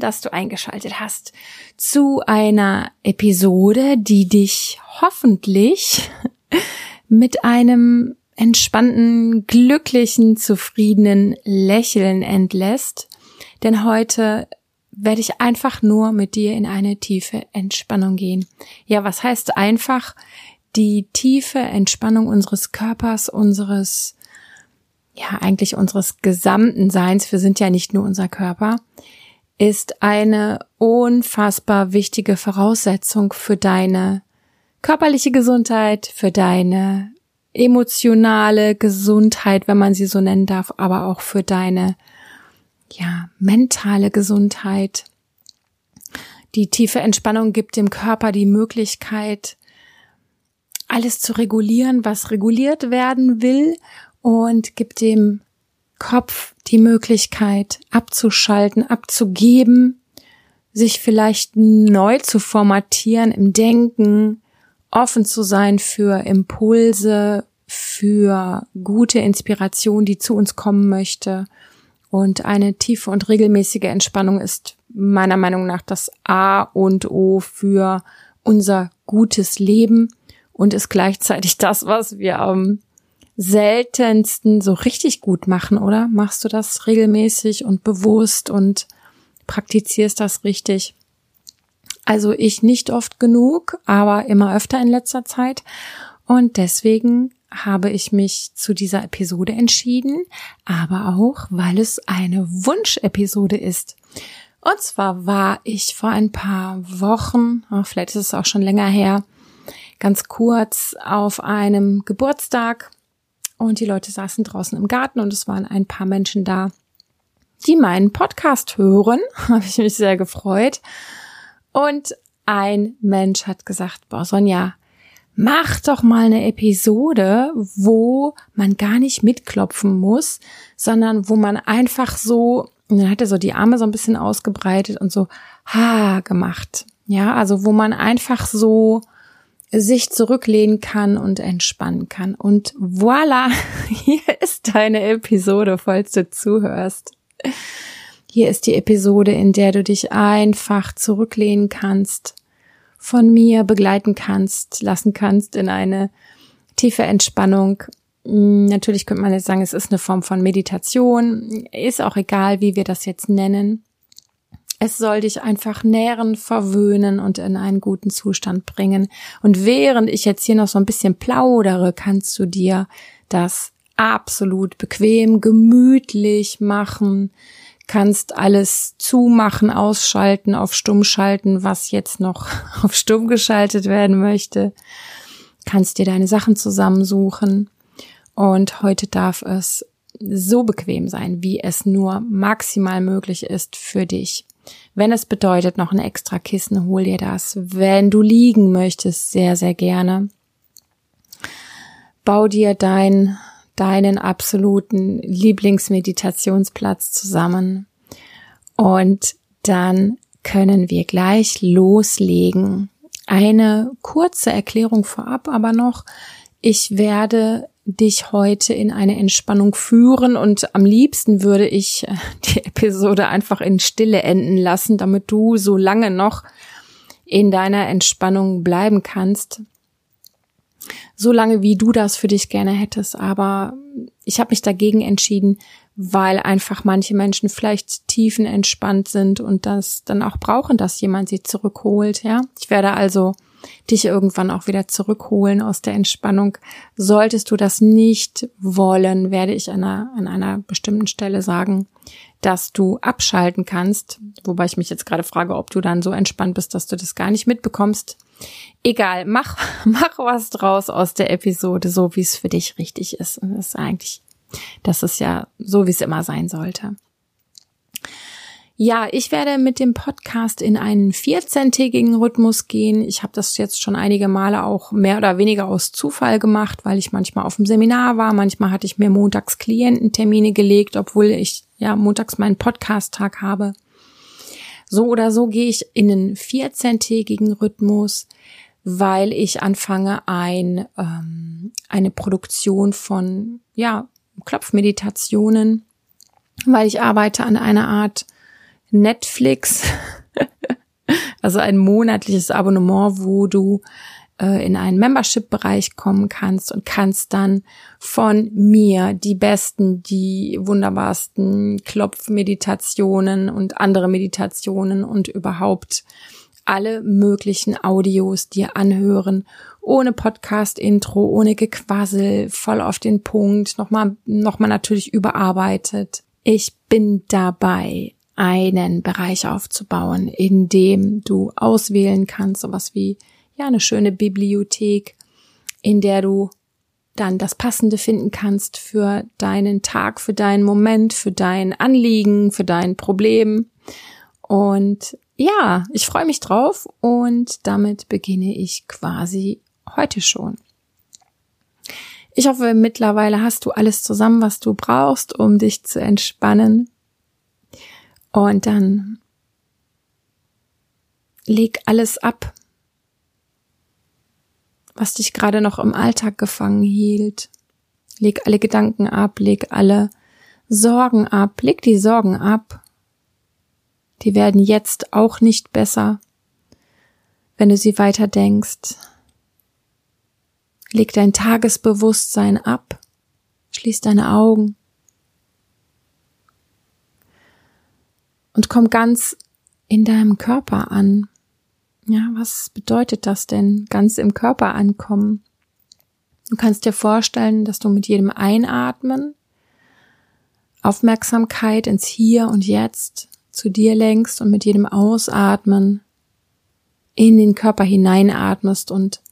Dass du eingeschaltet hast zu einer Episode, die dich hoffentlich mit einem entspannten, glücklichen, zufriedenen Lächeln entlässt. Denn heute werde ich einfach nur mit dir in eine tiefe Entspannung gehen. Ja, was heißt einfach? Die tiefe Entspannung unseres Körpers, unseres ja eigentlich unseres gesamten Seins, wir sind ja nicht nur unser Körper, ist eine unfassbar wichtige Voraussetzung für deine körperliche Gesundheit, für deine emotionale Gesundheit, wenn man sie so nennen darf, aber auch für deine ja, mentale Gesundheit. Die tiefe Entspannung gibt dem Körper die Möglichkeit, alles zu regulieren, was reguliert werden will und gib dem Kopf die Möglichkeit abzuschalten, abzugeben, sich vielleicht neu zu formatieren im Denken, offen zu sein für Impulse, für gute Inspiration, die zu uns kommen möchte. Und eine tiefe und regelmäßige Entspannung ist meiner Meinung nach das A und O für unser gutes Leben und ist gleichzeitig das, was wir am seltensten so richtig gut machen, oder? Machst du das regelmäßig und bewusst und praktizierst das richtig? Also ich nicht oft genug, aber immer öfter in letzter Zeit. Und deswegen habe ich mich zu dieser Episode entschieden, aber auch, weil es eine Wunschepisode ist. Und zwar war ich vor ein paar Wochen, oh, vielleicht ist es auch schon länger her, ganz kurz auf einem Geburtstag und die Leute saßen draußen im Garten und es waren ein paar Menschen da, die meinen Podcast hören. Habe ich mich sehr gefreut. Und ein Mensch hat gesagt, boah, Sonja, mach doch mal eine Episode, wo man gar nicht mitklopfen muss, sondern wo man einfach so, und dann hat er so die Arme so ein bisschen ausgebreitet und so ha gemacht. Ja, also wo man einfach so sich zurücklehnen kann und entspannen kann. Und voila, hier ist deine Episode, falls du zuhörst. Hier ist die Episode, in der du dich einfach zurücklehnen kannst, von mir begleiten kannst, lassen kannst in eine tiefe Entspannung. Hm, natürlich könnte man jetzt sagen, es ist eine Form von Meditation. Ist auch egal, wie wir das jetzt nennen. Es soll dich einfach nähren, verwöhnen und in einen guten Zustand bringen. Und während ich jetzt hier noch so ein bisschen plaudere, kannst du dir das absolut bequem, gemütlich machen, kannst alles zumachen, ausschalten, auf stumm schalten, was jetzt noch auf stumm geschaltet werden möchte. Kannst dir deine Sachen zusammensuchen. Und heute darf es so bequem sein, wie es nur maximal möglich ist für dich. Wenn es bedeutet, noch ein extra Kissen, hol dir das. Wenn du liegen möchtest, sehr, sehr gerne. Bau dir dein, deinen absoluten Lieblingsmeditationsplatz zusammen. Und dann können wir gleich loslegen. Eine kurze Erklärung vorab aber noch. Ich werde dich heute in eine Entspannung führen und am liebsten würde ich äh, die Episode einfach in Stille enden lassen, damit du so lange noch in deiner Entspannung bleiben kannst. So lange, wie du das für dich gerne hättest. Aber ich habe mich dagegen entschieden, weil einfach manche Menschen vielleicht tiefenentspannt sind und das dann auch brauchen, dass jemand sie zurückholt. Ja, ich werde also dich irgendwann auch wieder zurückholen aus der Entspannung. Solltest du das nicht wollen, werde ich an einer, an einer bestimmten Stelle sagen, dass du abschalten kannst. Wobei ich mich jetzt gerade frage, ob du dann so entspannt bist, dass du das gar nicht mitbekommst. Egal, mach, mach was draus aus der Episode, so wie es für dich richtig ist. Und das ist eigentlich, das ist ja so, wie es immer sein sollte. Ja, ich werde mit dem Podcast in einen 14-tägigen Rhythmus gehen. Ich habe das jetzt schon einige Male auch mehr oder weniger aus Zufall gemacht, weil ich manchmal auf dem Seminar war, manchmal hatte ich mir montags Kliententermine gelegt, obwohl ich ja montags meinen Podcast-Tag habe. So oder so gehe ich in einen 14-tägigen Rhythmus, weil ich anfange, ein, ähm, eine Produktion von ja, Klopfmeditationen weil ich arbeite an einer Art Netflix, also ein monatliches Abonnement, wo du äh, in einen Membership-Bereich kommen kannst und kannst dann von mir die besten, die wunderbarsten Klopfmeditationen und andere Meditationen und überhaupt alle möglichen Audios dir anhören, ohne Podcast-Intro, ohne Gequassel, voll auf den Punkt, nochmal, nochmal natürlich überarbeitet. Ich bin dabei, einen Bereich aufzubauen, in dem du auswählen kannst, sowas wie ja eine schöne Bibliothek, in der du dann das Passende finden kannst für deinen Tag, für deinen Moment, für dein Anliegen, für dein Problem. Und ja, ich freue mich drauf und damit beginne ich quasi heute schon. Ich hoffe, mittlerweile hast du alles zusammen, was du brauchst, um dich zu entspannen. Und dann leg alles ab, was dich gerade noch im Alltag gefangen hielt. Leg alle Gedanken ab, leg alle Sorgen ab, leg die Sorgen ab. Die werden jetzt auch nicht besser, wenn du sie weiter denkst. Leg dein Tagesbewusstsein ab, schließ deine Augen und komm ganz in deinem Körper an. Ja, was bedeutet das denn, ganz im Körper ankommen? Du kannst dir vorstellen, dass du mit jedem Einatmen Aufmerksamkeit ins Hier und Jetzt zu dir lenkst und mit jedem Ausatmen in den Körper hineinatmest und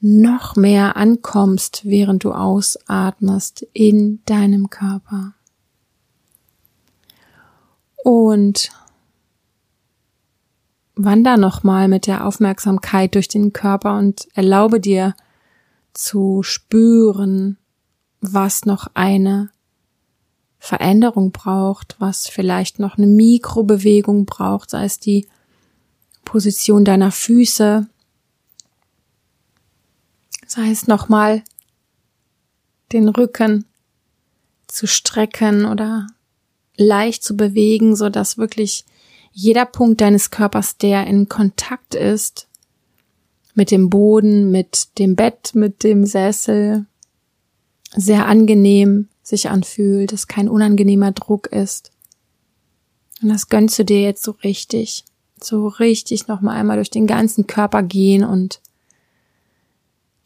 noch mehr ankommst, während du ausatmest in deinem Körper. Und wander nochmal mit der Aufmerksamkeit durch den Körper und erlaube dir zu spüren, was noch eine Veränderung braucht, was vielleicht noch eine Mikrobewegung braucht, sei es die Position deiner Füße, sei es nochmal den Rücken zu strecken oder leicht zu bewegen, so dass wirklich jeder Punkt deines Körpers, der in Kontakt ist mit dem Boden, mit dem Bett, mit dem Sessel, sehr angenehm sich anfühlt, dass kein unangenehmer Druck ist. Und das gönnst du dir jetzt so richtig, so richtig nochmal einmal durch den ganzen Körper gehen und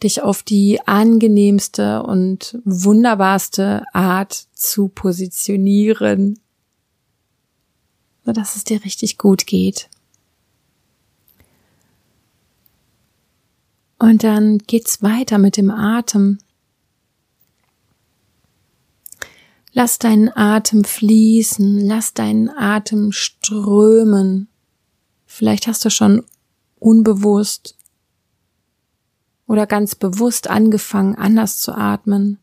dich auf die angenehmste und wunderbarste Art zu positionieren so dass es dir richtig gut geht. Und dann geht's weiter mit dem Atem. Lass deinen Atem fließen, lass deinen Atem strömen. Vielleicht hast du schon unbewusst oder ganz bewusst angefangen, anders zu atmen.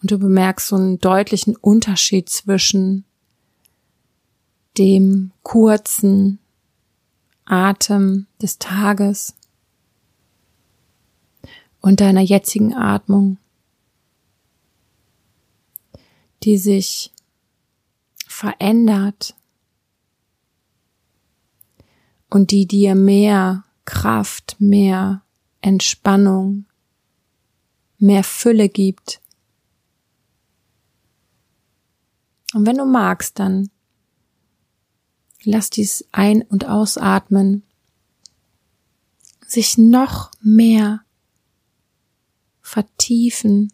Und du bemerkst so einen deutlichen Unterschied zwischen dem kurzen Atem des Tages und deiner jetzigen Atmung, die sich verändert und die dir mehr Kraft, mehr Entspannung, mehr Fülle gibt. Und wenn du magst, dann lass dies ein- und ausatmen sich noch mehr vertiefen,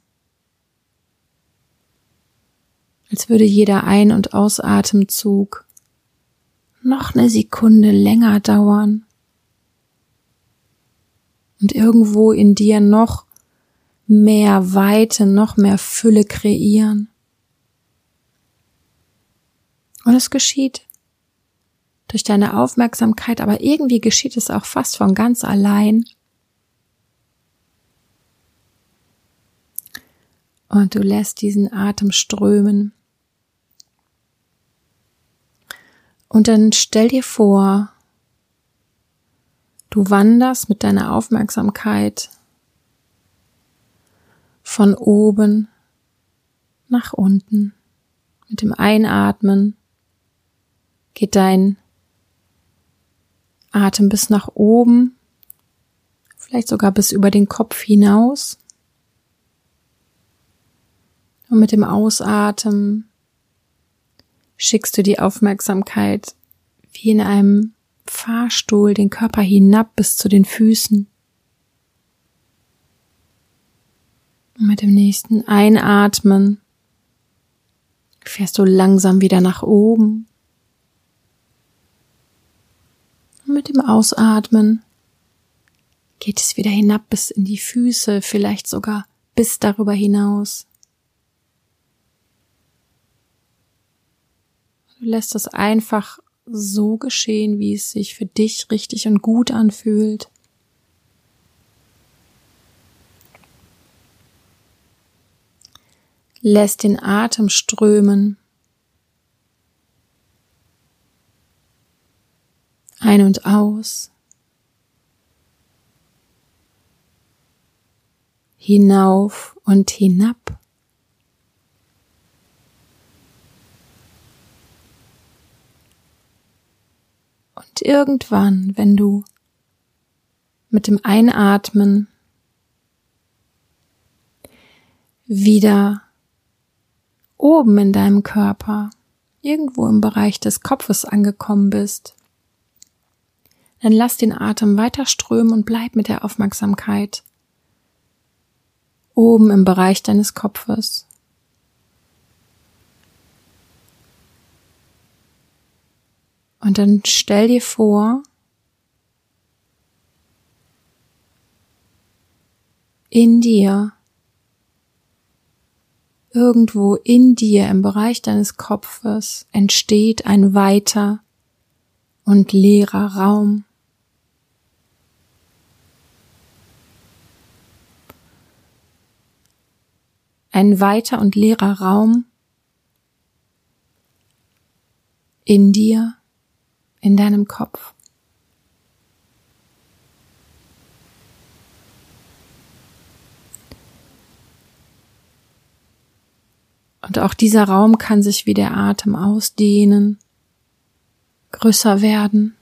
als würde jeder Ein- und Ausatemzug noch eine Sekunde länger dauern und irgendwo in dir noch mehr Weite, noch mehr Fülle kreieren. Und es geschieht durch deine Aufmerksamkeit, aber irgendwie geschieht es auch fast von ganz allein. Und du lässt diesen Atem strömen. Und dann stell dir vor, du wanderst mit deiner Aufmerksamkeit von oben nach unten Mit dem Einatmen geht dein Atem bis nach oben, vielleicht sogar bis über den Kopf hinaus. Und mit dem Ausatmen schickst du die Aufmerksamkeit wie in einem Fahrstuhl den Körper hinab bis zu den Füßen. Und mit dem nächsten Einatmen fährst du langsam wieder nach oben. Und mit dem Ausatmen geht es wieder hinab bis in die Füße, vielleicht sogar bis darüber hinaus. Du lässt es einfach so geschehen, wie es sich für dich richtig und gut anfühlt. Lässt den Atem strömen. Ein und aus. Hinauf und hinab. Und irgendwann, wenn du mit dem Einatmen wieder oben in deinem Körper, irgendwo im Bereich des Kopfes angekommen bist, dann lass den Atem weiter strömen und bleib mit der Aufmerksamkeit oben im Bereich deines Kopfes. Und dann stell dir vor, in dir, irgendwo in dir im Bereich deines Kopfes entsteht ein weiter und leerer Raum. Ein weiter und leerer Raum in dir in deinem Kopf. Und auch dieser Raum kann sich wie der Atem ausdehnen, größer werden.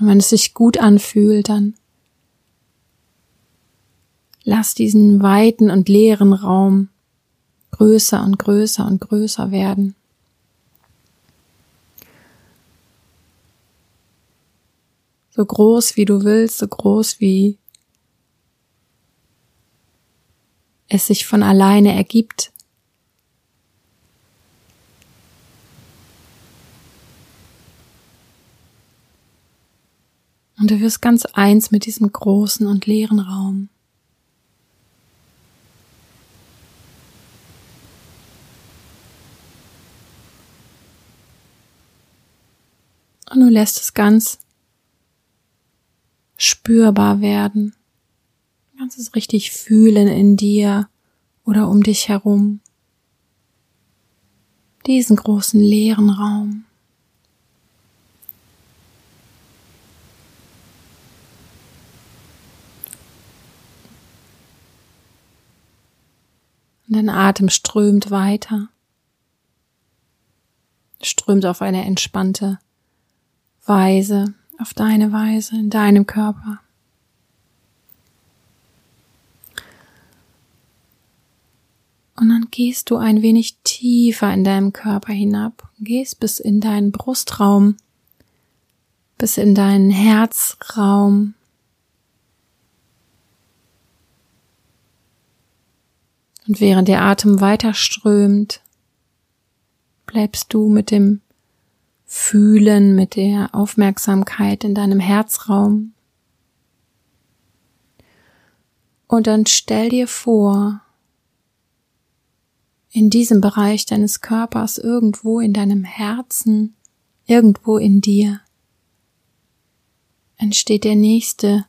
Und wenn es sich gut anfühlt, dann lass diesen weiten und leeren Raum größer und größer und größer werden. So groß wie du willst, so groß wie es sich von alleine ergibt. Und du wirst ganz eins mit diesem großen und leeren Raum. Und du lässt es ganz spürbar werden. Du kannst es richtig fühlen in dir oder um dich herum. Diesen großen leeren Raum. Dein Atem strömt weiter, strömt auf eine entspannte Weise, auf deine Weise, in deinem Körper. Und dann gehst du ein wenig tiefer in deinem Körper hinab, gehst bis in deinen Brustraum, bis in deinen Herzraum. Und während der Atem weiter strömt, bleibst du mit dem Fühlen mit der Aufmerksamkeit in deinem Herzraum. Und dann stell dir vor, in diesem Bereich deines Körpers, irgendwo in deinem Herzen, irgendwo in dir, entsteht der nächste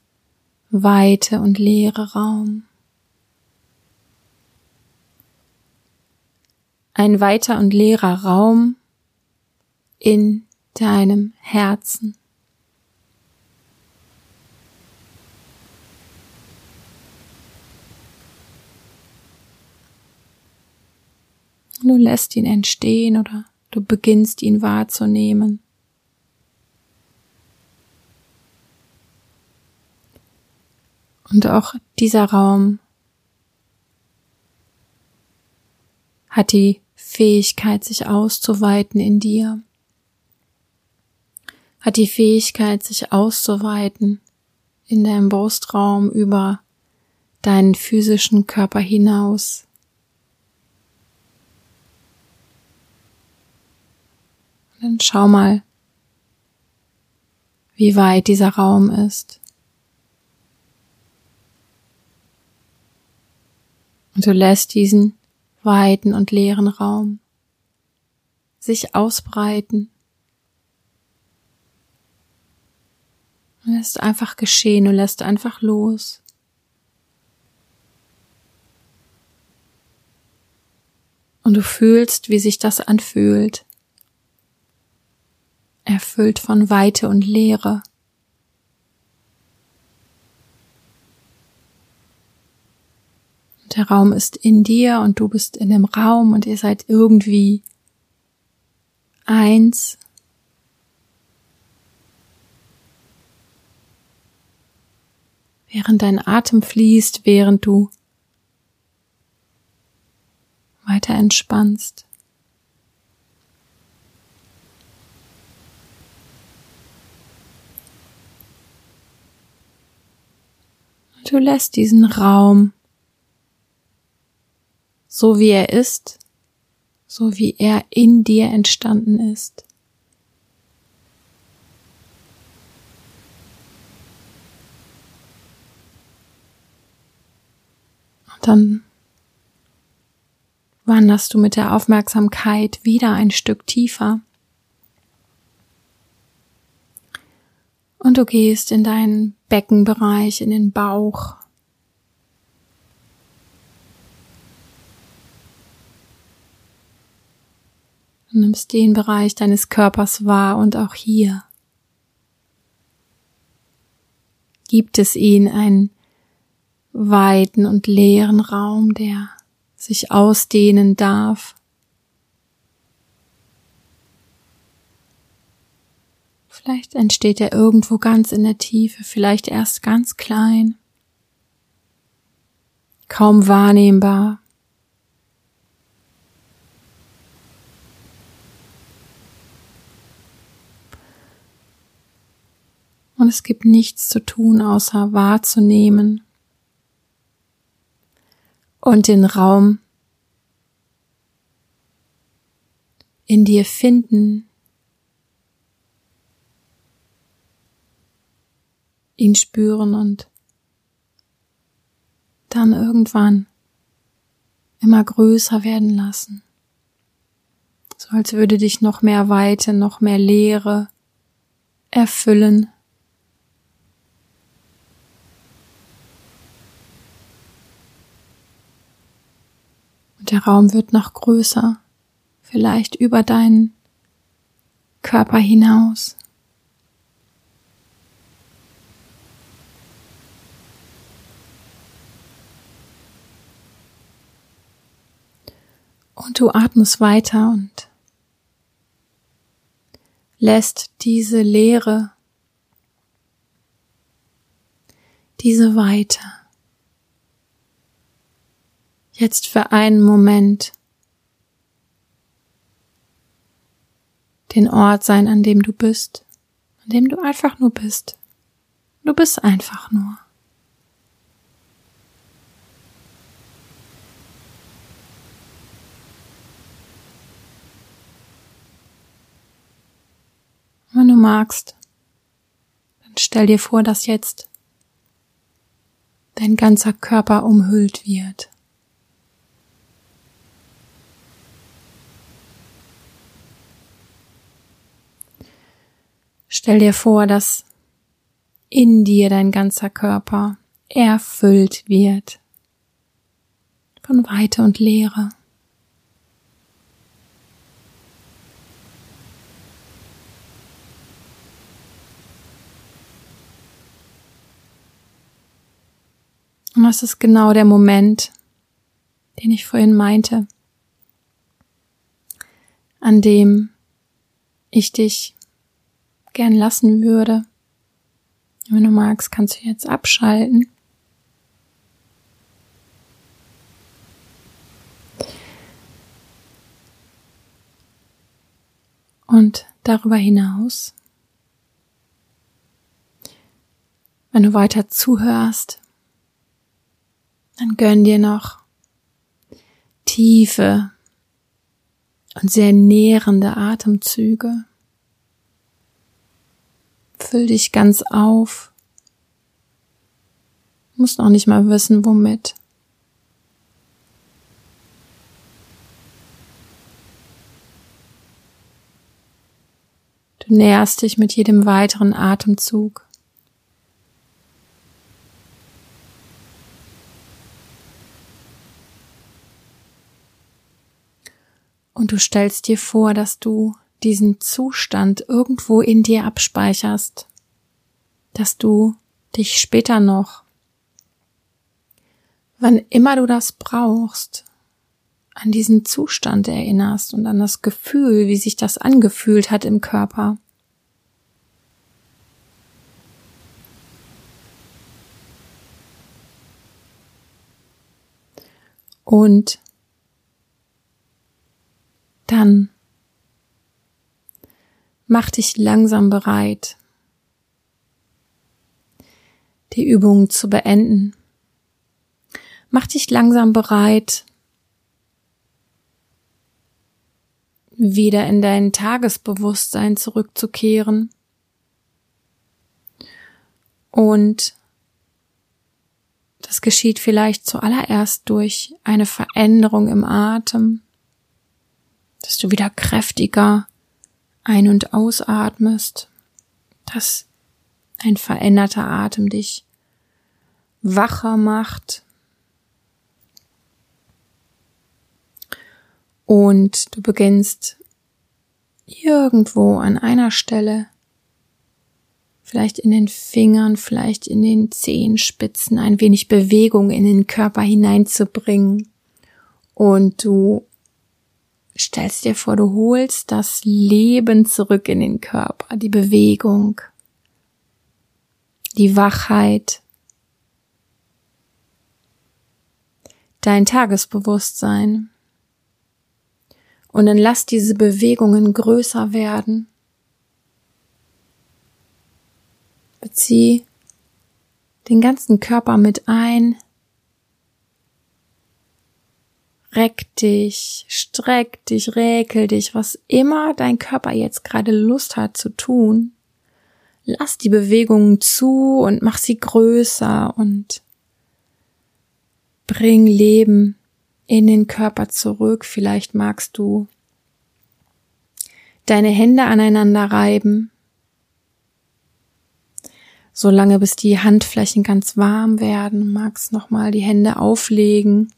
weite und leere Raum. Ein weiter und leerer Raum, in deinem Herzen. Du lässt ihn entstehen oder du beginnst ihn wahrzunehmen. Und auch dieser Raum hat die Fähigkeit, sich auszuweiten in dir, hat die Fähigkeit, sich auszuweiten in deinem Brustraum über deinen physischen Körper hinaus. Und dann schau mal, wie weit dieser Raum ist. Und du lässt diesen weiten und leeren Raum sich ausbreiten. Du lässt einfach geschehen, du lässt einfach los. Und du fühlst, wie sich das anfühlt. Erfüllt von Weite und Leere. Der Raum ist in dir und du bist in dem Raum und ihr seid irgendwie eins. Während dein Atem fließt, während du weiter entspannst. Du lässt diesen Raum so wie er ist, so wie er in dir entstanden ist. Dann wanderst du mit der Aufmerksamkeit wieder ein Stück tiefer. Und du gehst in deinen Beckenbereich, in den Bauch, Du nimmst den Bereich deines Körpers wahr und auch hier gibt es ihn einen weiten und leeren Raum, der sich ausdehnen darf. Vielleicht entsteht er irgendwo ganz in der Tiefe, vielleicht erst ganz klein, kaum wahrnehmbar. Und es gibt nichts zu tun, außer wahrzunehmen und den Raum in dir finden, ihn spüren und dann irgendwann immer größer werden lassen. So als würde dich noch mehr Weite, noch mehr Leere erfüllen. Der Raum wird noch größer, vielleicht über deinen Körper hinaus. Und du atmest weiter und lässt diese Leere, diese Weite jetzt für einen Moment den Ort sein, an dem du bist, an dem du einfach nur bist. Du bist einfach nur. Wenn du magst, dann stell dir vor, dass jetzt dein ganzer Körper umhüllt wird. Stell dir vor, dass in dir dein ganzer Körper erfüllt wird von Weite und Leere. Und das ist genau der Moment, den ich vorhin meinte. an dem ich dich gern lassen würde. Wenn du magst, kannst du jetzt abschalten. Und darüber hinaus, wenn du weiter zuhörst, dann gönn dir noch tiefe und sehr nährende Atemzüge. Füll dich ganz auf. Musst noch nicht mal wissen, womit. Du näherst dich mit jedem weiteren Atemzug. Und du stellst dir vor, dass du diesen Zustand irgendwo in dir abspeicherst, dass du dich später noch, wann immer du das brauchst, an diesen Zustand erinnerst und an das Gefühl, wie sich das angefühlt hat im Körper. Und dann mach dich langsam bereit, die Übung zu beenden. Mach dich langsam bereit, wieder in dein Tagesbewusstsein zurückzukehren und das geschieht vielleicht zuallererst durch eine Veränderung im Atem, dass du wieder kräftiger ein- und ausatmest, dass ein veränderter Atem dich wacher macht. Und du beginnst irgendwo an einer Stelle, vielleicht in den Fingern, vielleicht in den Zehenspitzen, ein wenig Bewegung in den Körper hineinzubringen. Und du stellst dir vor, du holst das Leben zurück in den Körper, die Bewegung, die Wachheit, dein Tagesbewusstsein. Und dann lass diese Bewegungen größer werden. Bezieh den ganzen Körper mit ein, reck dich, streck dich, räkel dich, was immer dein Körper jetzt gerade Lust hat zu tun. Lass die Bewegungen zu und mach sie größer und bring Leben in den Körper zurück. Vielleicht magst du deine Hände aneinander reiben, solange bis die Handflächen ganz warm werden. Magst nochmal die Hände auflegen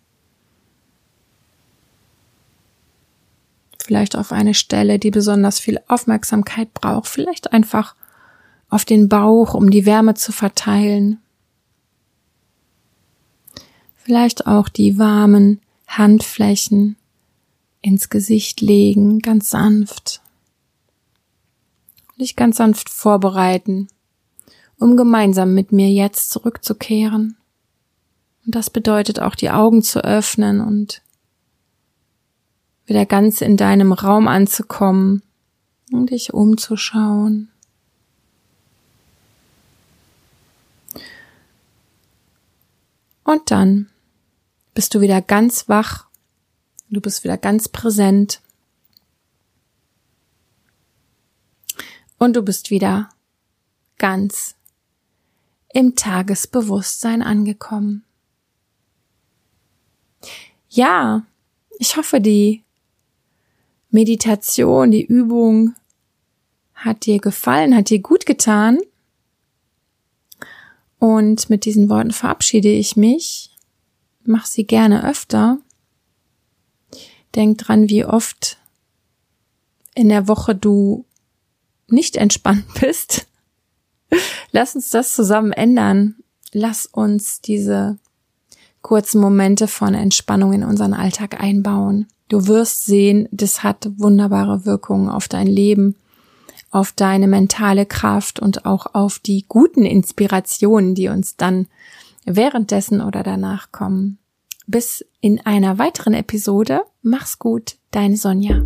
vielleicht auf eine Stelle, die besonders viel Aufmerksamkeit braucht, vielleicht einfach auf den Bauch, um die Wärme zu verteilen. Vielleicht auch die warmen Handflächen ins Gesicht legen, ganz sanft. Dich ganz sanft vorbereiten, um gemeinsam mit mir jetzt zurückzukehren. Und das bedeutet auch die Augen zu öffnen und wieder ganz in deinem Raum anzukommen und dich umzuschauen. Und dann bist du wieder ganz wach, du bist wieder ganz präsent und du bist wieder ganz im Tagesbewusstsein angekommen. Ja, ich hoffe, die Meditation, die Übung hat dir gefallen, hat dir gut getan. Und mit diesen Worten verabschiede ich mich. Mach sie gerne öfter. Denk dran, wie oft in der Woche du nicht entspannt bist. Lass uns das zusammen ändern. Lass uns diese kurzen Momente von Entspannung in unseren Alltag einbauen. Du wirst sehen, das hat wunderbare Wirkungen auf dein Leben, auf deine mentale Kraft und auch auf die guten Inspirationen, die uns dann währenddessen oder danach kommen. Bis in einer weiteren Episode. Mach's gut, deine Sonja.